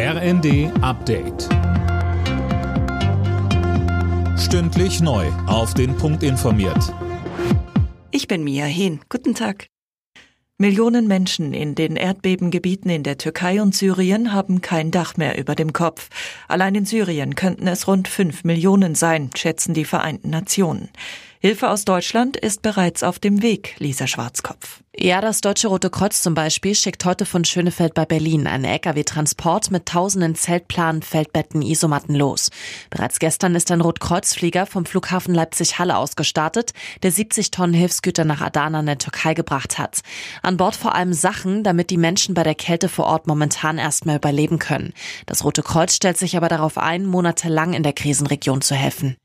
RND Update. Stündlich neu. Auf den Punkt informiert. Ich bin Mia Hehn. Guten Tag. Millionen Menschen in den Erdbebengebieten in der Türkei und Syrien haben kein Dach mehr über dem Kopf. Allein in Syrien könnten es rund fünf Millionen sein, schätzen die Vereinten Nationen. Hilfe aus Deutschland ist bereits auf dem Weg, Lisa Schwarzkopf. Ja, das Deutsche Rote Kreuz zum Beispiel schickt heute von Schönefeld bei Berlin einen Lkw-Transport mit tausenden Zeltplanen, Feldbetten, Isomatten los. Bereits gestern ist ein Rotkreuzflieger vom Flughafen Leipzig-Halle aus gestartet, der 70 Tonnen Hilfsgüter nach Adana in der Türkei gebracht hat. An Bord vor allem Sachen, damit die Menschen bei der Kälte vor Ort momentan erstmal überleben können. Das Rote Kreuz stellt sich aber darauf ein, monatelang in der Krisenregion zu helfen.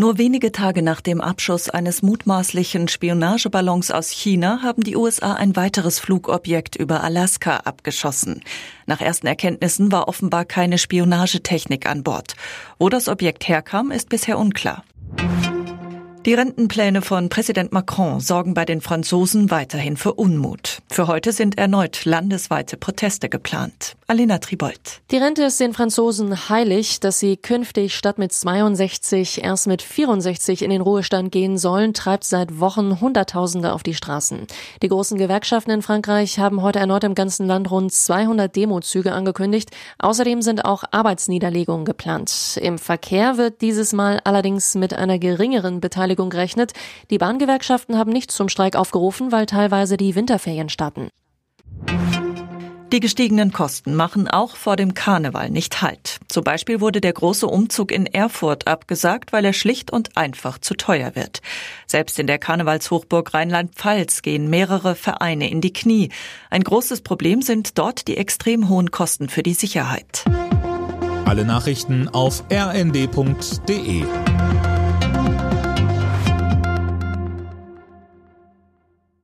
Nur wenige Tage nach dem Abschuss eines mutmaßlichen Spionageballons aus China haben die USA ein weiteres Flugobjekt über Alaska abgeschossen. Nach ersten Erkenntnissen war offenbar keine Spionagetechnik an Bord. Wo das Objekt herkam, ist bisher unklar. Die Rentenpläne von Präsident Macron sorgen bei den Franzosen weiterhin für Unmut. Für heute sind erneut landesweite Proteste geplant. Alina Tribold. Die Rente ist den Franzosen heilig, dass sie künftig statt mit 62 erst mit 64 in den Ruhestand gehen sollen, treibt seit Wochen Hunderttausende auf die Straßen. Die großen Gewerkschaften in Frankreich haben heute erneut im ganzen Land rund 200 Demozüge angekündigt. Außerdem sind auch Arbeitsniederlegungen geplant. Im Verkehr wird dieses Mal allerdings mit einer geringeren Beteiligung Beteiligung gerechnet. Die Bahngewerkschaften haben nicht zum Streik aufgerufen, weil teilweise die Winterferien starten. Die gestiegenen Kosten machen auch vor dem Karneval nicht Halt. Zum Beispiel wurde der große Umzug in Erfurt abgesagt, weil er schlicht und einfach zu teuer wird. Selbst in der Karnevalshochburg Rheinland-Pfalz gehen mehrere Vereine in die Knie. Ein großes Problem sind dort die extrem hohen Kosten für die Sicherheit. Alle Nachrichten auf rnd.de